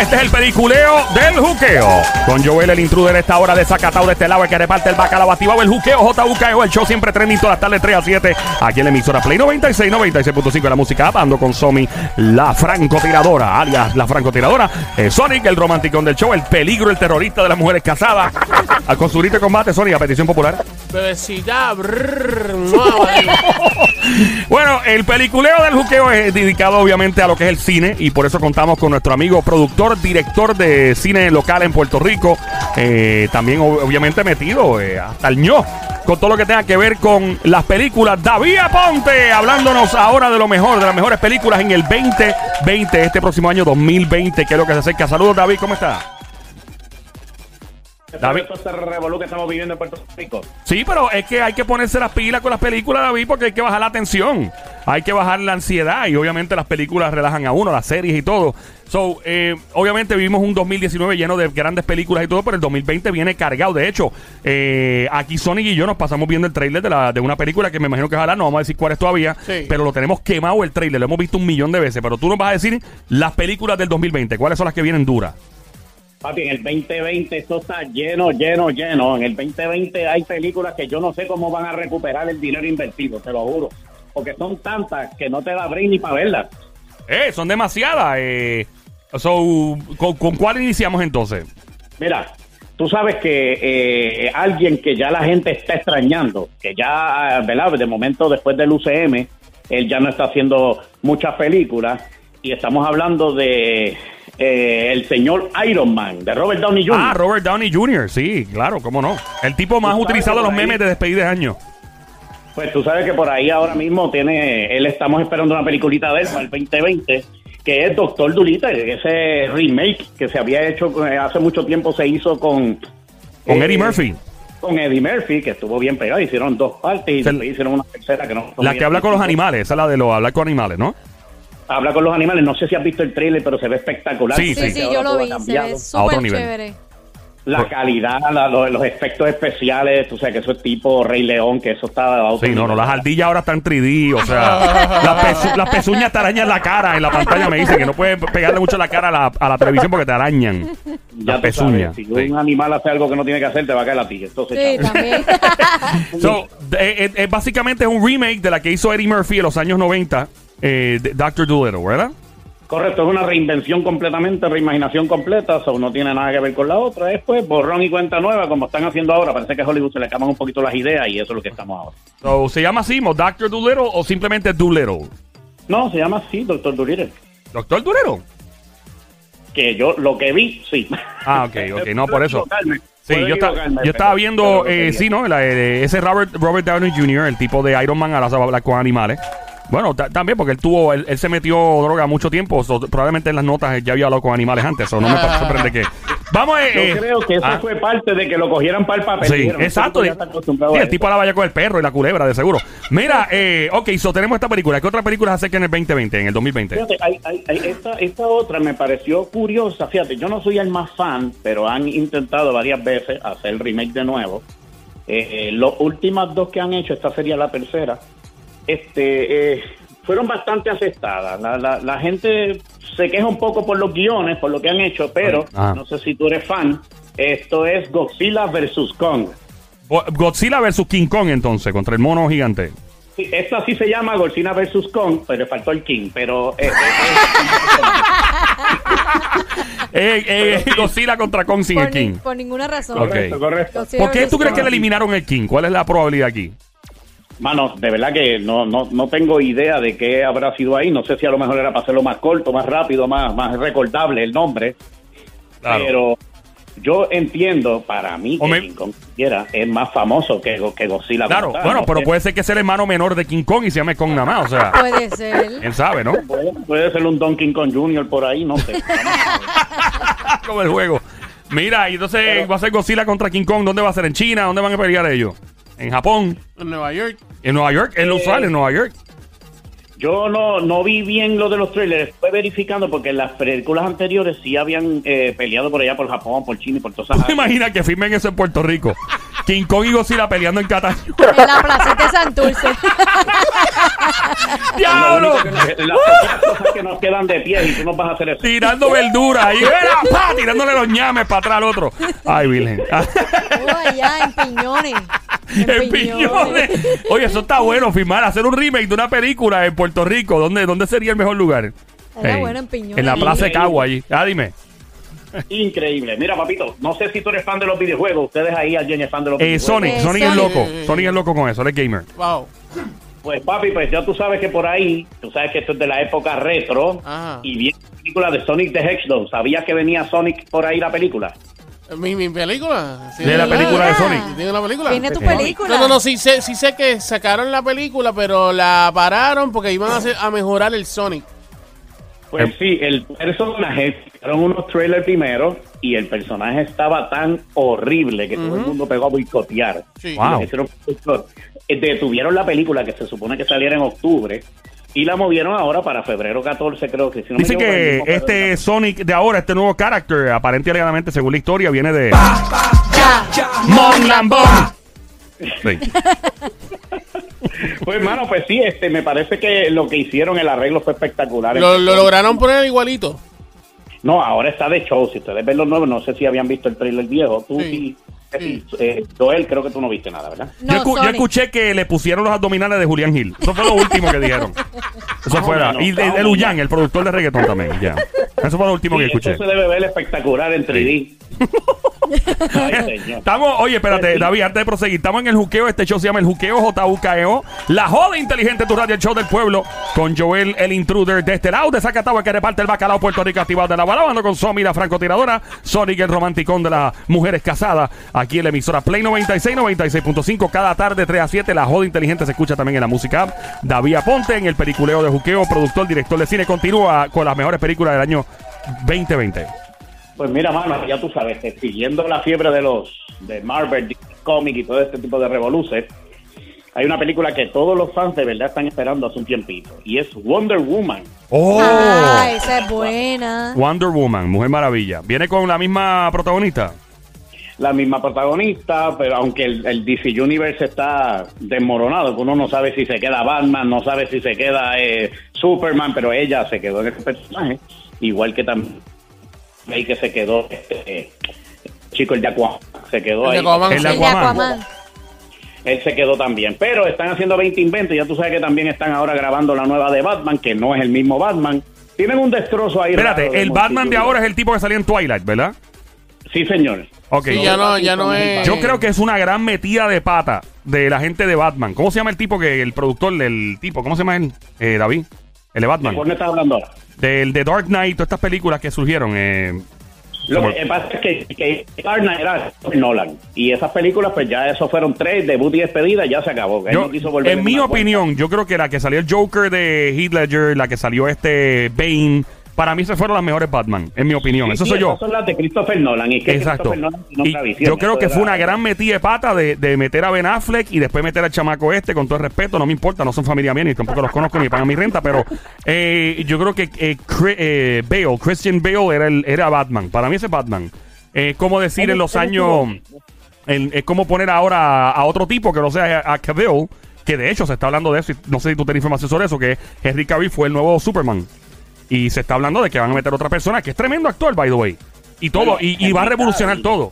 Este es el peliculeo del juqueo. Con Joel, el intruder, esta hora desacatado de este lado, el que reparte el bacalao activado, el juqueo, JUKEO, el show siempre trending todas las tardes 3 a 7. Aquí en la emisora Play 96, 96.5 de la música. Ando con Somi, la francotiradora, alias la francotiradora. Eh, Sonic, el romanticón del show, el peligro, el terrorista de las mujeres casadas. Al consulito de combate, Sonic, a petición popular. Bebecita, brrr. Bueno, el peliculeo del juqueo es dedicado obviamente a lo que es el cine y por eso contamos con nuestro amigo productor, director de cine local en Puerto Rico, eh, también ob- obviamente metido eh, hasta el ño con todo lo que tenga que ver con las películas. David Aponte, hablándonos ahora de lo mejor, de las mejores películas en el 2020, este próximo año 2020, que es lo que se acerca. Saludos David, ¿cómo está? David. Esto este revolú que estamos viviendo en Puerto Rico. Sí, pero es que hay que ponerse las pilas con las películas, David, porque hay que bajar la tensión. Hay que bajar la ansiedad y obviamente las películas relajan a uno, las series y todo. So, eh, obviamente vivimos un 2019 lleno de grandes películas y todo, pero el 2020 viene cargado. De hecho, eh, aquí Sonic y yo nos pasamos viendo el trailer de, la, de una película que me imagino que ojalá no vamos a decir cuál es todavía, Sí. pero lo tenemos quemado el trailer, lo hemos visto un millón de veces. Pero tú nos vas a decir las películas del 2020, cuáles son las que vienen duras. Papi, en el 2020 esto está lleno, lleno, lleno. En el 2020 hay películas que yo no sé cómo van a recuperar el dinero invertido, te lo juro. Porque son tantas que no te da break ni para verlas. Eh, son demasiadas. Eh, so, ¿con, con cuál iniciamos entonces? Mira, tú sabes que eh, alguien que ya la gente está extrañando, que ya, ¿verdad? De momento después del UCM, él ya no está haciendo muchas películas. Y estamos hablando de eh, el señor Iron Man, de Robert Downey Jr. Ah, Robert Downey Jr., sí, claro, cómo no. El tipo más utilizado en los ahí- memes de despedida de año. Pues tú sabes que por ahí ahora mismo tiene, él estamos esperando una peliculita de él para el 2020, que es Doctor Dolittle, ese remake que se había hecho eh, hace mucho tiempo, se hizo con... Con eh, Eddie Murphy. Con Eddie Murphy, que estuvo bien pegado, hicieron dos partes y después hicieron una tercera que no... La que habla con los animales, esa es la de los hablar con animales, ¿no? Habla con los animales, no sé si has visto el trailer, pero se ve espectacular. Sí, Sí, sí, sí. yo lo vi, se ve otro súper nivel. chévere. La calidad, la- los, los efectos especiales, tú sabes que eso es tipo Rey León, que eso está... Sí, no, no, las ardillas ahora están 3D, o sea, las, pezu- las pezuñas te arañan la cara en la pantalla, me dicen que no puedes pegarle mucho la cara a la, a la televisión porque te arañan. Ya Las sabes, si sí. un animal hace algo que no tiene que hacer, te va a caer a ti. Entonces, Sí, chao. también. So, eh, eh, básicamente es un remake de la que hizo Eddie Murphy en los años 90, eh, Doctor Dolittle, ¿verdad? Correcto, es una reinvención completamente, reimaginación completa, eso no tiene nada que ver con la otra, es pues borrón y cuenta nueva, como están haciendo ahora, parece que a Hollywood se le acaban un poquito las ideas y eso es lo que estamos ahora. So, ¿Se llama así, Doctor Dolittle o simplemente Dolittle? No, se llama así, Doctor Dolittle, Doctor Dolittle. que yo lo que vi, sí. Ah, ok, ok, no, por eso. Sí, yo, estaba viendo, eh, sí. ¿no? La- eh, ese Robert, Robert Downey Jr., el tipo de Iron Man, ahora se va a hablar con animales. Bueno, ta- también porque él tuvo, él, él se metió droga mucho tiempo, so, probablemente en las notas ya había hablado con animales antes, o no me sorprende que... Vamos, eh, Yo eh, creo que eso ah, fue parte de que lo cogieran para el papel. Sí, exacto. "Este tipo ya está acostumbrado Sí, a el tipo esto". la vaya con el perro y la culebra, de seguro. Mira, eh, ok, so tenemos esta película. ¿Qué otra película se acerca en el 2020, en el 2020? Fíjate, hay- hay- hay- esta, esta otra me pareció curiosa. Fíjate, yo no soy el más fan, pero han intentado varias veces hacer el remake de nuevo. Eh, eh, las últimas dos que han hecho, esta sería la tercera, este, eh, fueron bastante aceptadas. La, la- la gente se queja un poco por los guiones, por lo que han hecho, pero Ah. no sé si tú eres fan. Esto es Godzilla versus Kong. Godzilla versus King Kong, entonces, contra el mono gigante. Sí, esta sí se llama Godzilla versus Kong, pero le faltó el King. Pero eh, eh, Eh, eh, Godzilla contra Kong sin el ni- King. por ninguna razón. Ok. correcto, correcto. ¿Por qué tú crees que le eliminaron el King? ¿Cuál es la probabilidad aquí? Mano, de verdad que no, no, no tengo idea de qué habrá sido ahí. No sé si a lo mejor era para hacerlo más corto, más rápido, más, más recordable el nombre. Claro. Pero yo entiendo, para mí, que King Kong siquiera es más famoso que, que Godzilla. Claro, tal, bueno, ¿no? pero puede ser que sea el hermano menor de King Kong y se llame Kong nada más, o sea, Puede ser. quién sabe, ¿no? Puede, puede ser un Donkey Kong Jr. por ahí, no sé. Como el juego. Mira, y entonces va a ser Godzilla contra King Kong. ¿Dónde va a ser? ¿En China? ¿Dónde van a pelear ellos? ¿En Japón? En Nueva York. ¿En Nueva York? ¿Es lo Eh, usual en Nueva York? Yo no, no vi bien lo de los trailers, estoy verificando porque en las películas anteriores sí habían eh, peleado por allá, por Japón, por China y por todas ¿Tú esas te imaginas que firmen eso en Puerto Rico? King Kong y Godzilla peleando en Cataño. En la placita de Santurce. ¡Diablo! Lo único que nos- Las pocas cosas que nos quedan de pie y tú nos vas a hacer eso. Tirando verdura y era, pa, tirándole los ñames para atrás al otro. Ay, Virgen. Oh, allá en piñones. En piñones. Oye, eso está bueno, filmar, hacer un remake de una película en Puerto Rico. ¿Dónde, dónde sería el mejor lugar? Era bueno en Piñones. En la Plaza de Cagua allí. Ah, dime. Increíble. Mira, papito, no sé si tú eres fan de los videojuegos. Ustedes ahí, alguien es fan de los Eh, videojuegos. Sonic, Eh, Sonic es loco. Sonic es loco con eso, él es gamer. Wow. Pues papi, pues ya tú sabes que por ahí, tú sabes que esto es de la época retro Ajá. y viene la película de Sonic the Hedgehog. ¿Sabías que venía Sonic por ahí la película? Mi, mi película. Sí, De la película de Ah. Sonic. ¿Tiene una película? Viene tu película. No, no, no, sí sé, sí sé que sacaron la película, pero la pararon porque iban a, hacer, a mejorar el Sonic. Pues Em- sí, el personaje, sacaron unos trailers primero y el personaje estaba tan horrible que todo el mundo pegó a boicotear. Sí. Wow. Eh, Detuvieron la película que se supone que saliera en octubre y la movieron ahora para febrero 14, creo que si no Dice que este Sonic de ahora, este nuevo character, aparente y alegadamente, según la historia, viene de Mon Lambón. Sí. Pues hermano, pues sí, este, me parece que lo que hicieron, el arreglo fue espectacular. Lo, lo lograron poner igualito. No, ahora está de show. Si ustedes ven los nuevos, no sé si habían visto el trailer viejo. Tú Sí. sí. Sí. eh, Joel, creo que tú no viste nada, ¿verdad? No, yo, escu- yo Sonic. escuché que le pusieron los abdominales de Julián Gil. Eso fue lo último que dijeron. Eso fue la- Y de, de. Luyan, el productor de reggaetón también. Ya. Eso fue lo último que escuché. Eso se debe ver espectacular en 3D. Ay. Estamos, oye, espérate, David, antes de proseguir, estamos en el juqueo. Este show se llama el juqueo JUKEO. La joda inteligente, tu radio, el show del pueblo. Con Joel, el intruder de este lado, de Zacatau, el que reparte el bacalao Puerto Rico activado de la balabando con Somi, la francotiradora. Sonic, el romanticón de las mujeres casadas. Aquí en la emisora Play 96, 96.5. Cada tarde, 3 a 7. La joda inteligente se escucha también en la música. David Aponte en el peliculeo de juqueo, productor, director de cine. Continúa con las mejores películas del año 2020. Pues mira, mano, ya tú sabes que siguiendo la fiebre de los de Marvel, DC Comic y todo este tipo de revoluces, hay una película que todos los fans de verdad están esperando hace un tiempito y es Wonder Woman. ¡Oh! Ah, esa es buena. Wonder Woman, Mujer Maravilla. ¿Viene con la misma protagonista? La misma protagonista, pero aunque el, el DC Universe está desmoronado, que uno no sabe si se queda Batman, no sabe si se queda eh, Superman, pero ella se quedó en ese personaje, igual que también ahí que se quedó este, chico el de Aquaman, se quedó El de ahí. Aquaman. El El de Aquaman. Aquaman. Él se quedó también. Pero están haciendo 20 inventos. Ya tú sabes que también están ahora grabando la nueva de Batman, que no es el mismo Batman. Tienen un destrozo ahí. Espérate, el Batman de ahora es el tipo que salía en Twilight, ¿verdad? Sí, señor. Ok. Sí, ya no, ya no es. Yo creo que es una gran metida de pata de la gente de Batman. ¿Cómo se llama el tipo que el productor del tipo? ¿Cómo se llama él? Eh, David. El de Batman. ¿Por qué estás hablando ahora? Del de Dark Knight, todas estas películas que surgieron. Eh, Lo como- que pasa es que, que Dark Knight era Nolan. Y esas películas, pues ya eso fueron tres, debut y despedida, ya se acabó. Él yo- no quiso volver en mi opinión, yo creo que la que salió el Joker de Heath Ledger, la que salió este Bane, para mí se fueron las mejores Batman, en mi opinión. Sí, Eso sí, soy yo. esas son las de Christopher Nolan. Y que Exacto. Nolan Y visión. yo creo que fue una gran metida de pata de, de meter a Ben Affleck y después meter al chamaco este, con todo el respeto, no me importa, no son familia mía ni tampoco los conozco ni pagan mi renta, pero eh, yo creo que eh, eh, Bale, Christian Bale era, el, era Batman. Para mí ese es Batman. Eh, como decir en los años, es como poner ahora a, a otro tipo que no sea a Cavill, que de hecho se está hablando de eso, y no sé si tú tienes información sobre eso, que Henry Cavill fue el nuevo Superman. Y se está hablando de que van a meter otra persona, que es tremendo actor, by the way. Y todo, Bueno, y, y va a revolucionar todo.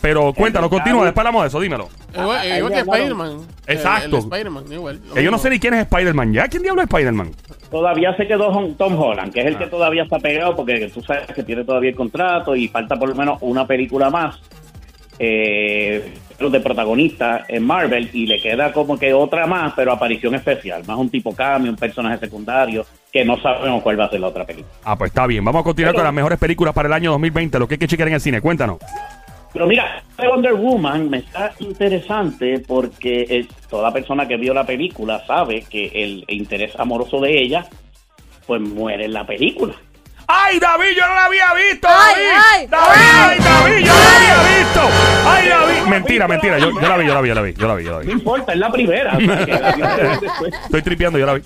Pero cuéntanos, Cavill. continúa, después hablamos de eso, dímelo. Igual, que Spider-Man. Exacto. El, el Spider-Man, igual. lo Que yo no sé ni quién es Spider-Man ya. ¿Quién diablo es Spider-Man? Todavía se quedó Tom Holland, que es el Ah. que todavía está pegado, porque tú sabes que tiene todavía el contrato y falta por lo menos una película más eh, de protagonista en Marvel y le queda como que otra más, pero aparición especial, más un tipo cambio, un personaje secundario, que no sabemos cuál va a ser la otra película. Ah, pues está bien. Vamos a continuar Pero- con las mejores películas para el año 2020. Lo que hay que chequear en el cine. Cuéntanos. Pero mira, Wonder Woman me está interesante porque eh, toda persona que vio la película sabe que el interés amoroso de ella pues muere en la película. ¡Ay, David! Yo no la había visto. Ay, David. ay, David, ay. ay, David, yo no la había visto. ¡Ay, David! Mentira, mentira. Yo, yo la vi, yo la vi, yo la vi, yo la vi, yo la No importa, es la primera. o sea, que la vio después. Estoy tripeando, yo la vi.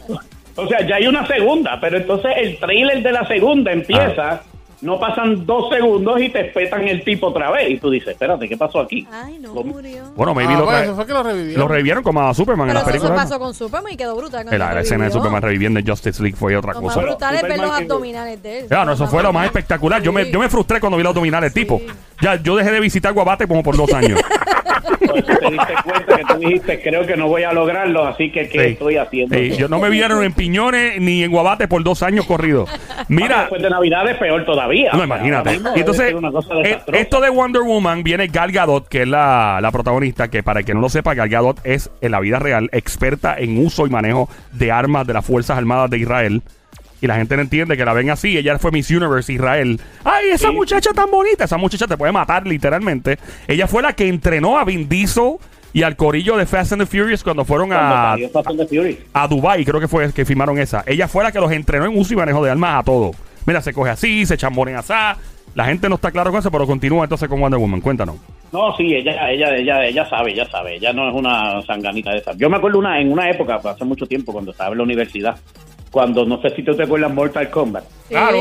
O sea, ya hay una segunda, pero entonces el trailer de la segunda empieza No pasan dos segundos y te espetan el tipo otra vez. Y tú dices, espérate, ¿qué pasó aquí? Ay, no Lo- murió. Bueno, maybe Ah, lo, pues, trae- eso fue que lo revivieron. lo revivieron como a Superman en Pero la eso se película. pasó con Superman y quedó brutal. La se escena de. Superman reviviendo en Justice League fue otra Lo más cosa. brutal es ver los abdominales de él. No, eso fue lo más espectacular. Yo me, yo me frustré cuando vi los abdominales tipo. Sí. Ya, yo dejé de visitar Guabate como por dos años. Pues te diste cuenta que tú dijiste, creo que no voy a lograrlo, así que ¿qué Sí. estoy haciendo? Sí, yo no me vieron en Piñones ni en Guabate por dos años corridos. Mira, Después de Navidad es peor todavía. No, O sea, imagínate. Y entonces, eh, esto de Wonder Woman viene Gal Gadot, que es la, la protagonista, que para el que no lo sepa, Gal Gadot es en la vida real experta en uso y manejo de armas de las Fuerzas Armadas de Israel. Y la gente no entiende que la ven así. Ella fue Miss Universe Israel. ¡Ay, esa Sí. muchacha tan bonita! Esa muchacha te puede matar literalmente. Ella fue la que entrenó a Vin Diesel y al corillo de Fast and the Furious cuando fueron Cuando a, Furious. a Dubai, creo que fue que firmaron esa. Ella fue la que los entrenó en uso y manejo de armas a todo. Mira, se coge así, se chambonen así. La gente no está claro con eso, pero continúa entonces con Wonder Woman. Cuéntanos. No, sí, ella, ella, ella, ella sabe, ella sabe. Ella no es una sanganita de esa. Yo me acuerdo una en una época, hace mucho tiempo, cuando estaba en la universidad, cuando no sé si tú te acuerdas Mortal Kombat. Sí. Claro.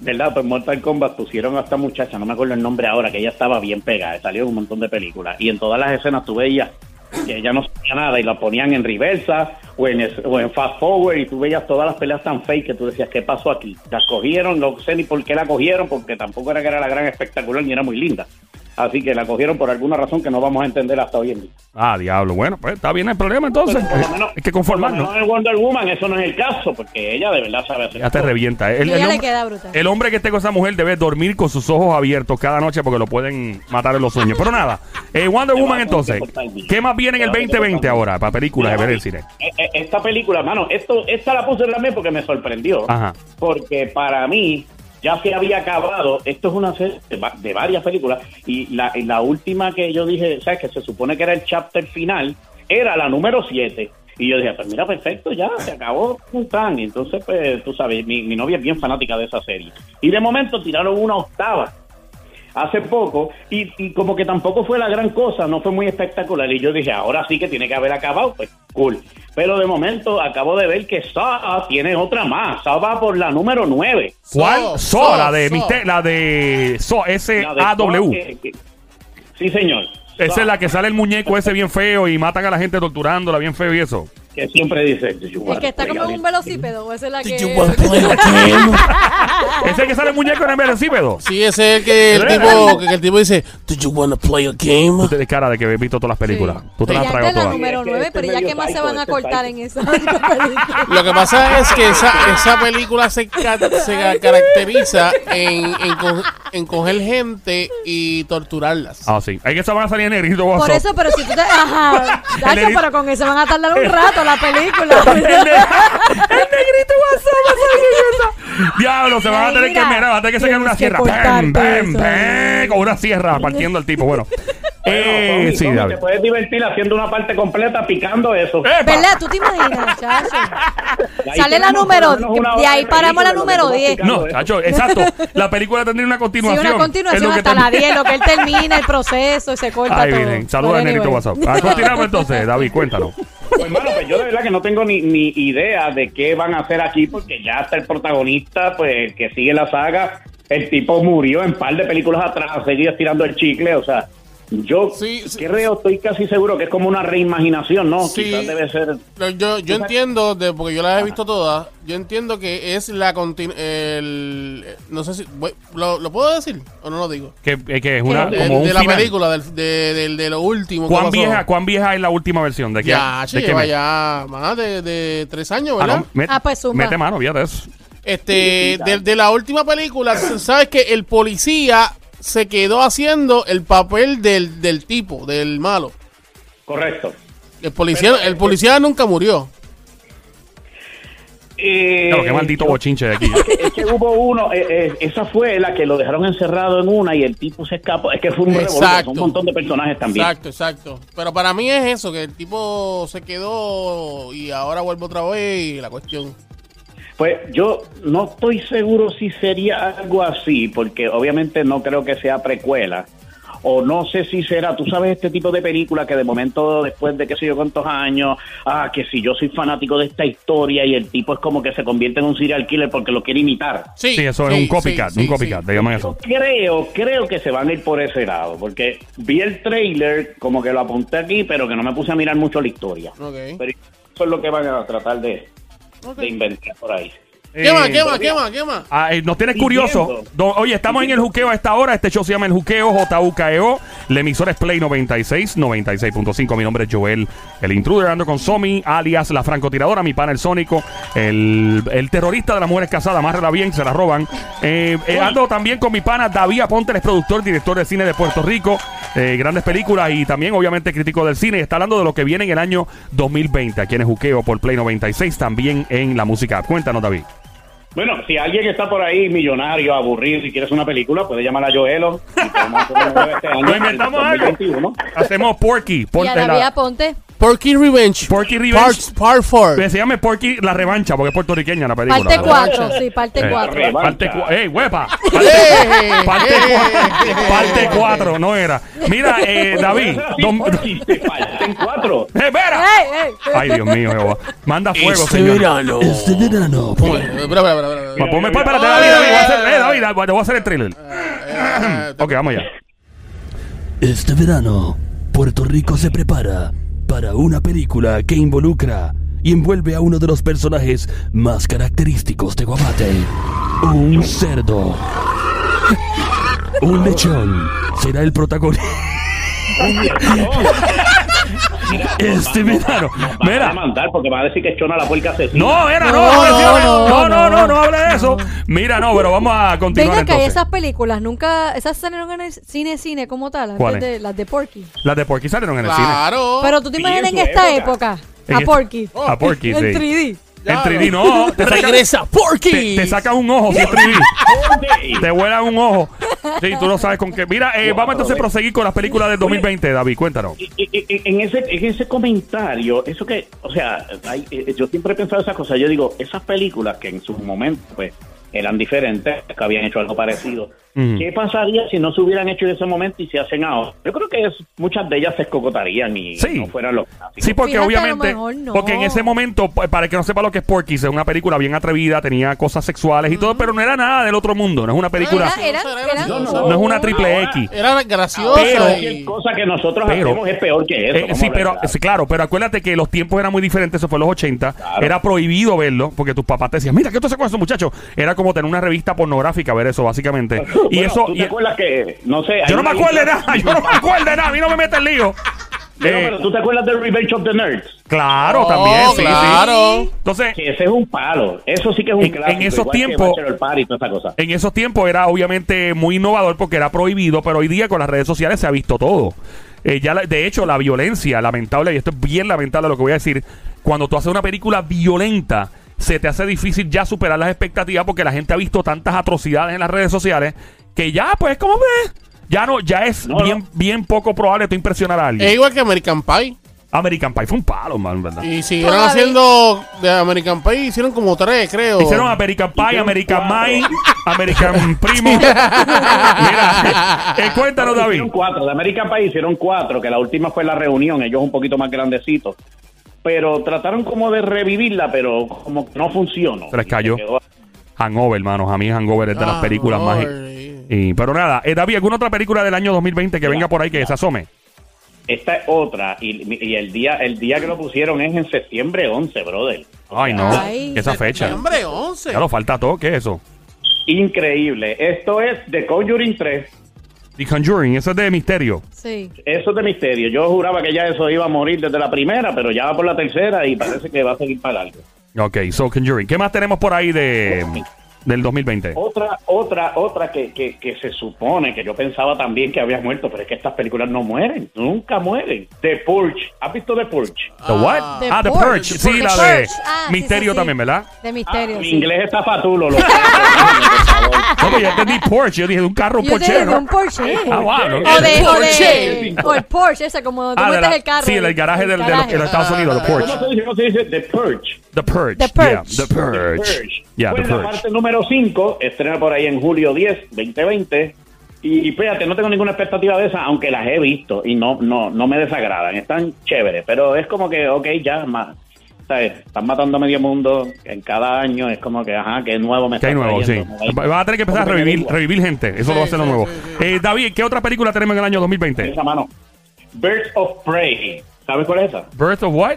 ¿Verdad? Pues Mortal Kombat pusieron a esta muchacha, no me acuerdo el nombre ahora, que ella estaba bien pegada, salió en un montón de películas. Y en todas las escenas tú veías que ella no sabía nada y la ponían en reversa o en, es- o en fast forward y tú veías todas las peleas tan fake que tú decías, ¿qué pasó aquí? Las cogieron, no sé ni por qué la cogieron, porque tampoco era que era la gran espectacular ni era muy linda. Así que la cogieron por alguna razón que no vamos a entender hasta hoy en día. Ah, diablo. Bueno, pues está bien el problema entonces. Pero por lo menos- Hay que por lo conformarnos. menos en Wonder Woman eso no es el caso, porque ella de verdad sabe hacer Ya te todo. revienta. El, el le hombre, queda brutal. el hombre que esté con esa mujer debe dormir con sus ojos abiertos cada noche porque lo pueden matar en los sueños. Pero nada, eh, Wonder Woman entonces. ¿Qué más viene en el Te va a 2020 cortar bien. ahora para películas de ver el cine? Eh, eh, Esta película, mano, esto, esta la puse también porque me sorprendió. Ajá. Porque para mí ya se había acabado. Esto es una serie de, va- de varias películas. Y la, última que yo dije, ¿sabes? Que se supone que era el chapter final, era la número 7. Y yo dije, pues mira, perfecto, ya se acabó. Tan. Entonces, pues tú sabes, mi novia es bien fanática de esa serie. Y de momento tiraron una octava hace poco y, y como que tampoco fue la gran cosa, no fue muy espectacular y yo dije, ahora sí que tiene que haber acabado, pues cool. Pero de momento acabo de ver que Saw tiene otra más, Saw va por la número 9. ¿Cuál? So, la de. Mister- la de S-A-W. Saw Sí, señor. Esa Saw, es la que sale el muñeco ese bien feo y matan a la gente torturándola bien feo y eso. Que siempre dice... "Do El que está como un velocípedo. Esa es la que. Did you wanna play a game? Ese que sale muñeco en el velocípedo. Sí, ese es el que el tipo, que el tipo dice, Did you wanna play a game? Tú tienes cara de que has visto todas las películas. Tú te las has ya tragado es la todas. número Es que 9, este pero ya que más se van a cortar en esa película. Lo que pasa es que esa, esa película se, se ca- caracteriza en, en, en coger gente y torturarlas. Ah, sí. Hay que se van a salir en negrito. Por eso, pero si tú te. Ajá. Dacho, negrito- pero con eso van a tardar un rato la el, película. ne- el negrito WhatsApp va a salir en esa. Diablo, se van a tener que Mira, mira, va a tener que sacar una sierra. bam, eso. bam, con una sierra partiendo al tipo. Bueno. Bueno, eh, Tommy, sí, Tommy, David. te puedes divertir haciendo una parte completa picando eso. ¡Epa! ¿Verdad? ¿Tú te imaginas, chacho? Ahí Sale la número. una De ahí paramos la número lo que tú vas 10. picando No, chacho, exacto. La película tendría una Sí, continuación. una Es continuación hasta la termina- 10, lo que él termina el proceso y se corta todo. miren, saludos negrito anyway. WhatsApp. Ah, continuamos entonces, David, cuéntanos. Pues hermano, pues yo de verdad que no tengo ni, ni idea de qué van a hacer aquí porque ya hasta el protagonista, pues el que sigue la saga, el tipo murió en par de películas atrás, seguía estirando el chicle, o sea, yo Sí, sí. creo, estoy casi seguro que es como una reimaginación, ¿no? Sí. Quizás debe ser... Yo, yo entiendo, de, porque yo las he visto todas, yo entiendo que es la continu el No sé si... ¿lo, lo puedo decir o no lo digo? Que, eh, que es una, De, como un de la final. película, del, de, del- de lo último. ¿Cuán vieja, ¿Cuán vieja es la última versión? ¿De qué, Ya, de che, lleva ya más de, de tres años, Ah, ¿verdad? no, met- Ah, pues, zumba. Mete mano, fíjate eso. Este, de, de la última película, sabes que el policía se quedó haciendo el papel del, del tipo, del malo. Correcto. El policía, el policía nunca murió. Eh, Claro, qué maldito yo- bochinche de aquí. Es que, es que hubo uno, eh, eh, esa fue la que lo dejaron encerrado en una y el tipo se escapó. Es que fue un Exacto. un montón de personajes también. Exacto, exacto. Pero para mí es eso, que el tipo se quedó y ahora vuelve otra vez y la cuestión. Pues yo no estoy seguro si sería algo así, porque obviamente no creo que sea precuela. o no sé si será, tú sabes, este tipo de película que de momento, después de qué sé yo cuántos años, ah, que si yo soy fanático de esta historia y el tipo es como que se convierte en un serial killer porque lo quiere imitar. Sí, Sí, eso es un copycat, sí, un copycat, sí. le llaman eso. Creo, creo que se van a ir por ese lado, porque vi el trailer, como que lo apunté aquí, pero que no me puse a mirar mucho la historia. Ok. Pero eso es lo que van a tratar de, Ok. de inventar por ahí. ¿Qué más, Eh, qué más, qué más, qué más? Ah, eh, nos tienes curioso. oye, estamos en el juqueo a esta hora. Este show se llama El Juqueo, JUKEO. La emisora es Play 96, 96.5. Mi nombre es Joel, el intruder. Ando con Somi, alias la francotiradora, mi pana el Sónico, el, el terrorista de las mujeres casadas. Amárrela bien, se la roban. Eh, eh, ando también con mi pana David Aponte, el es productor, director de cine de Puerto Rico. eh, grandes películas y también, obviamente, crítico del cine. Está hablando de lo que viene en el año 2020. Aquí en el Juqueo por Play 96, también en la música. Cuéntanos, David. Bueno, si alguien está por ahí millonario, aburrido y quieres una película, puede llamar a Joelo. y de este año, Lo inventamos en algo. 2021. Hacemos Porky. Y Por- a la- la vía ponte. Porky Revenge. Porky Revenge. Part, part 4. que se llama Porky la revancha porque es puertorriqueña la película. Parte ¿verdad? 4, sí, parte Eh, 4. Revancha. Parte 4. ¡Ey, huepa! ¡Eh! Parte ¡Eh! 4. Parte 4, no era. Mira, eh, David. Sí, dom- Porky, te faltan cuatro. ¡Eh, espera! Ay, Dios mío, Jehová. Manda fuego, Este señor. verano. Este verano, Espera, espera, espera, espera. Pa- Ponme, espérate, David, David, voy a hacer, eh, David, te voy a hacer el thriller. Eh, Ok, vamos allá. este verano, Puerto Rico se prepara para una película que involucra y envuelve a uno de los personajes más característicos de Guabate. Un cerdo. Un lechón será el protagonista. Este verano. Van a Mira. demandar porque van a decir que es Chona la puerca asesina. No, era, no, No, no, no, no, no, no, no, no. no hable de eso. Mira, no, pero vamos a continuar Venga, que entonces. esas películas nunca. Esas salieron en el cine, cine como tal. antes ¿Cuáles? de, las de Porky. Las de Porky salieron en el cine. Claro. Pero tú te imaginas en esta época. A Porky. A Porky, En sí. 3D. En 3D, no. Te saca, Regresa Porky. te, te saca un ojo si es 3D. Sí. Te vuela un ojo. Sí, tú no sabes con qué. Mira, eh, Wow, vamos entonces a pero- proseguir con las películas del 2020, David. Cuéntanos. Y- y- y- En ese, en ese comentario, eso que, o sea, hay- eh, yo siempre he pensado esas cosas. Yo digo, esas películas que en su momento, pues, eran diferentes, que habían hecho algo parecido. ¿Qué pasaría si no se hubieran hecho en ese momento y se hacen ahora? Yo creo que es- muchas de ellas se escocotarían y Sí. no fueran los clásicos. Sí, porque Fíjate, obviamente, no. porque en ese momento, pa- para que no sepa lo que es Porky, es una película bien atrevida, tenía cosas sexuales y todo, pero no era nada del otro mundo, no es una película, Era- era- era- No, no es una triple Ahora, X. Era graciosa Pero- y... cosa que nosotros Pero- hacemos es peor que eso. Eh, sí, pero sí, claro, pero acuérdate que los tiempos eran muy diferentes, eso fue en los 80, Claro. era prohibido verlo, porque tus papás te decían, mira, ¿qué tú haces con eso, muchachos? Era como tener una revista pornográfica, ver eso, básicamente. y Bueno, eso... ¿tú y- te acuerdas que, no sé... yo no me acuerdo de nada, yo no me acuerdo de nada, a mí no me mete el lío. Pero, Eh, pero tú te acuerdas del Revenge of the Nerds. claro, Oh, también, sí, sí. claro. Entonces, Sí, ese es un palo. Eso sí que es un En- clásico. en esos tiempos- en esos tiempos era obviamente muy innovador porque era prohibido, pero hoy día con las redes sociales se ha visto todo. Eh, ya la- de hecho, la violencia, lamentable, y esto es bien lamentable lo que voy a decir, cuando tú haces una película violenta, se te hace difícil ya superar las expectativas porque la gente ha visto tantas atrocidades en las redes sociales que ya, pues, como ves, ya no, ya es No, bien, no. bien poco probable tú impresionar a alguien. Es igual que American Pie. American Pie fue un palo, man, ¿verdad? Y siguieron Todavía. haciendo de American Pie, hicieron como tres, creo. Hicieron American Pie, American. Mine, American Primo. Mira, eh, cuéntanos, David. Hicieron cuatro. De American Pie hicieron cuatro, que la última fue la reunión, ellos un poquito más grandecitos. Pero trataron como de revivirla, pero como que no funcionó. Se les cayó. Hangover, hermanos. A mí Hangover es de las Ah, películas más. Hangover. Y, pero nada, eh, David, ¿alguna otra película del año 2020 que venga por ahí que se asome? Esta es otra, y, y el día el día que lo pusieron es en septiembre 11, brother. Ay, no. Ay. Esa fecha. Septiembre 11. Ya lo falta todo. ¿Qué es eso? Increíble. Esto es The Conjuring 3. The Conjuring, eso es de misterio. Sí. Eso es de misterio. Yo juraba que ya eso iba a morir desde la primera, pero ya va por la tercera y parece que va a seguir para largo. Ok, so Conjuring. ¿Qué más tenemos por ahí de del 2020? Otra, otra, otra que, que, que se supone que yo pensaba también que había muerto, pero es que estas películas no mueren, nunca mueren. The Purge. ¿Has visto The Purge? ¿The what? The ah, The Purge. Purge. Sí, The la de. Ah, misterio sí, sí. también, ¿verdad? De misterio, Ah, mi sí. inglés está fatulo. Lo. No, yo entendí Porsche. Yo dije, de un carro Yo Porsche, te de ¿no? un Porsche. Ah, bueno. O de, o Porsche. de, o el Porsche, ese como tú Ah, de metes la- el carro. sí, el garaje del- de los, de los Estados Unidos, ¿Cómo Porsche. ¿Cómo se dice? The Purge. The Purge. The Purge. Yeah, the Purge. Purge. Yeah, Fue The la Purge. parte número 5, estrena por ahí en julio 10, 2020. Y fíjate, no tengo ninguna expectativa de esa, aunque las he visto y no, no, no me desagradan, están chéveres, pero es como que, ok, ya, más, ¿sabes? Están matando a medio mundo en cada año, es como que, ajá, que nuevo me Que hay está nuevo, sí. trayendo? Me da- Va a tener que empezar a revivir, revivir gente. Eso Sí, lo va a hacer lo sí, nuevo. sí, sí. Eh, David, ¿qué otra película tenemos en el año 2020? Esa mano. Birds of Prey. ¿Sabes cuál es esa? Birth of what?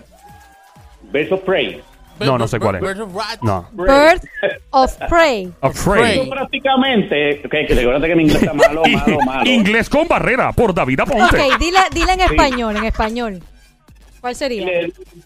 Birds of Prey. No, no sé cuál es. Bird of Rat. No. Birth of Prey. Afraid. Eso prácticamente, que recuerda que mi inglés está malo, malo, malo. Inglés con barrera por David Aponte. Ok, dile, dile en español, en español. ¿Cuál sería?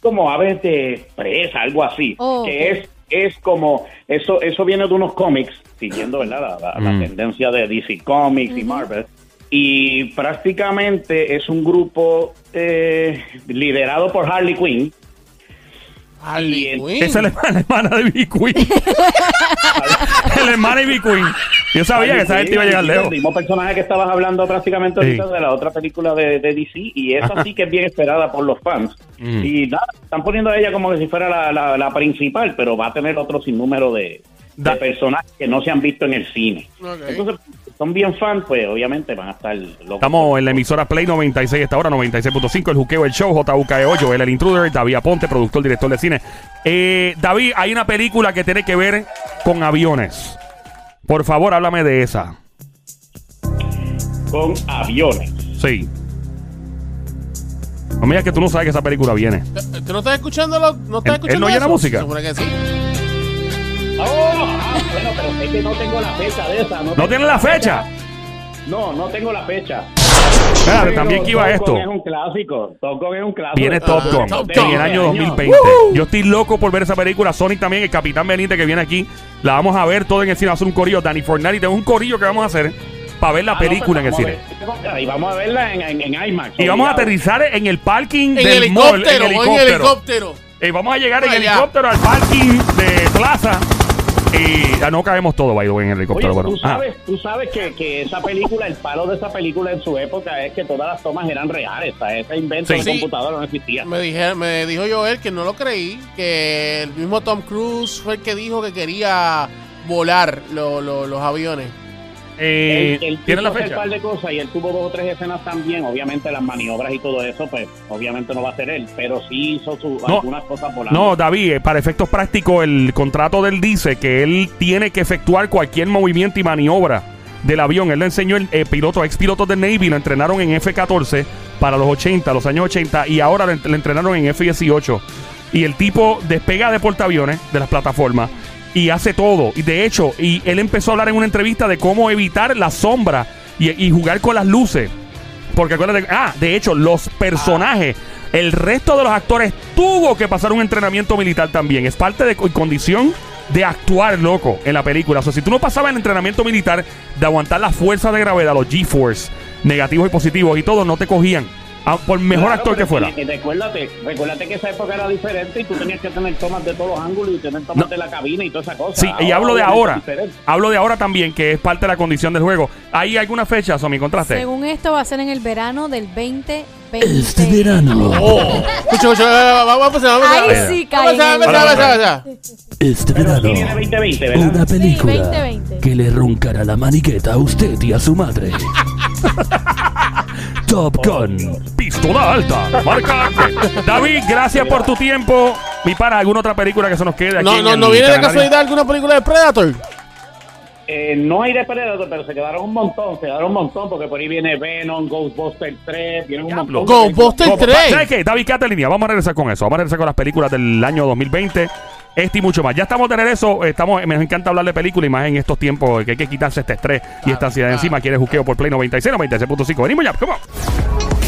Como aves de presa, algo así. Oh, que ok. es es como eso eso viene de unos cómics siguiendo verdad la, la- la Mm. tendencia de DC Comics y Marvel y prácticamente es un grupo eh, liderado por Harley Quinn. Esa es la, la hermana de B. Queen. la hermana de B. Queen. Yo sabía que esa gente iba a llegar el lejos. mismo personaje que estabas hablando prácticamente ahorita Sí. de la otra película de, de DC y esa sí que es bien esperada por los fans Mm. y nada están poniendo a ella como que si fuera la, la- la principal pero va a tener otro sinnúmero de, de personajes que no se han visto en el cine Ok. entonces son bien fans pues obviamente van a estar locos Estamos en la emisora Play 96 esta hora, 96.5, el juqueo, el show, JUKE8, él el intruder, David Aponte, productor, director de cine. Eh, David, hay una película que tiene que ver con aviones. Por favor, háblame de esa. con aviones Sí. No me digas que tú no sabes que esa película viene. Eh, ¿Tú no estás escuchando lo, no estás Él- él escuchando no oye la eso? música. Se supone que sí. Oh, ah, bueno pero es que no tengo la fecha de esa ¿No tengo tiene la fecha? no no tengo la fecha Espérate, Pero también que iba Top esto. Gun es un clásico Top Gun es un clásico Viene Top Ah, Gun Top en el año 2020. Yo estoy loco por ver esa película. Sonic también, el Capitán Benítez que viene aquí. La vamos a ver todo en el cine. Va a hacer un corillo. Danny Fornari, tengo un corillo que vamos a hacer para ver la Ah, no, película en el pues cine. ver- Y vamos a verla en, en, en IMAX. Y vamos a aterrizar en el parking En del mall. helicóptero, en helicóptero. Eh, vamos a llegar en allá. helicóptero al parking de Plaza. Y ya no caemos todo, by the way, en el Oye, helicóptero. bueno. tú Ah. sabes, tú sabes que, que esa película, el palo de esa película en su época es que todas las tomas eran reales. o sea, Ese invento Sí. de Sí. computadora no existía. Me, dije, me dijo Joel que no lo creí, que el mismo Tom Cruise fue el que dijo que quería volar lo- lo- los aviones. Eh, Él- él ¿Tiene la hacer fecha? un par de cosas y él tuvo dos o tres escenas también. Obviamente las maniobras y todo eso, pues obviamente no va a ser él, pero sí hizo su, No. algunas cosas volando. No, David, eh, para efectos prácticos, el contrato de él dice que él tiene que efectuar cualquier movimiento y maniobra del avión. Él le enseñó el eh, piloto, ex pilotos del Navy, lo entrenaron en F-14 para los 80, los años 80, y ahora le entrenaron en F-18. Y el tipo despega de portaaviones de las plataformas y hace todo. Y de hecho, y él empezó a hablar en una entrevista de cómo evitar la sombra y, jugar con las luces. Porque acuérdate, ah, de hecho, los personajes, el resto de los actores tuvo que pasar un entrenamiento militar también. Es parte de co- condición de actuar, loco, en la película. O sea, si tú no pasabas el entrenamiento militar de aguantar la fuerza de gravedad, los G-Force, negativos y positivos y todo, no te cogían. Ah, por mejor Claro, actor que fuera. y- y Recuérdate, recuérdate que esa época era diferente y tú tenías que tener tomas de todos los ángulos y tener tomas No. de la cabina y toda esa cosa. Sí, y hablo de ahora. Hablo de ahora también, que es parte de la condición del juego. ¿Hay alguna fecha, Somi, contraste? Según esto, va a ser en el verano del 2020. Este verano, Oh. Escucha, escucha, vamos a empezar, vamos a Ahí empezar. sí Vamos a cae. empezar, vamos a empezar, vamos a empezar. este verano, sí viene 2020, ¿verdad? una película 2020. que le roncará la maniqueta a usted y a su madre. Top Gun. Pistola alta, marca. David, gracias por tu tiempo. Mi para, ¿alguna otra película que se nos quede aquí? No, en no, el no viene de casualidad alguna película de Predator. Eh, no hay de Predator, pero se quedaron un montón, se quedaron un montón, porque por ahí viene Venom, Ghostbusters 3, vienen un montón. Ghostbusters ¿Cómo? 3. ¿Sabes qué? David, quédate en línea. Vamos a regresar con eso. Vamos a regresar con las películas del año 2020. Este y mucho más. Ya estamos de regreso. Estamos, me encanta hablar de películas y más en estos tiempos que hay que quitarse este estrés y esta ansiedad encima. Quieres juqueo por Play 96, 96.5. Venimos ya. Come on.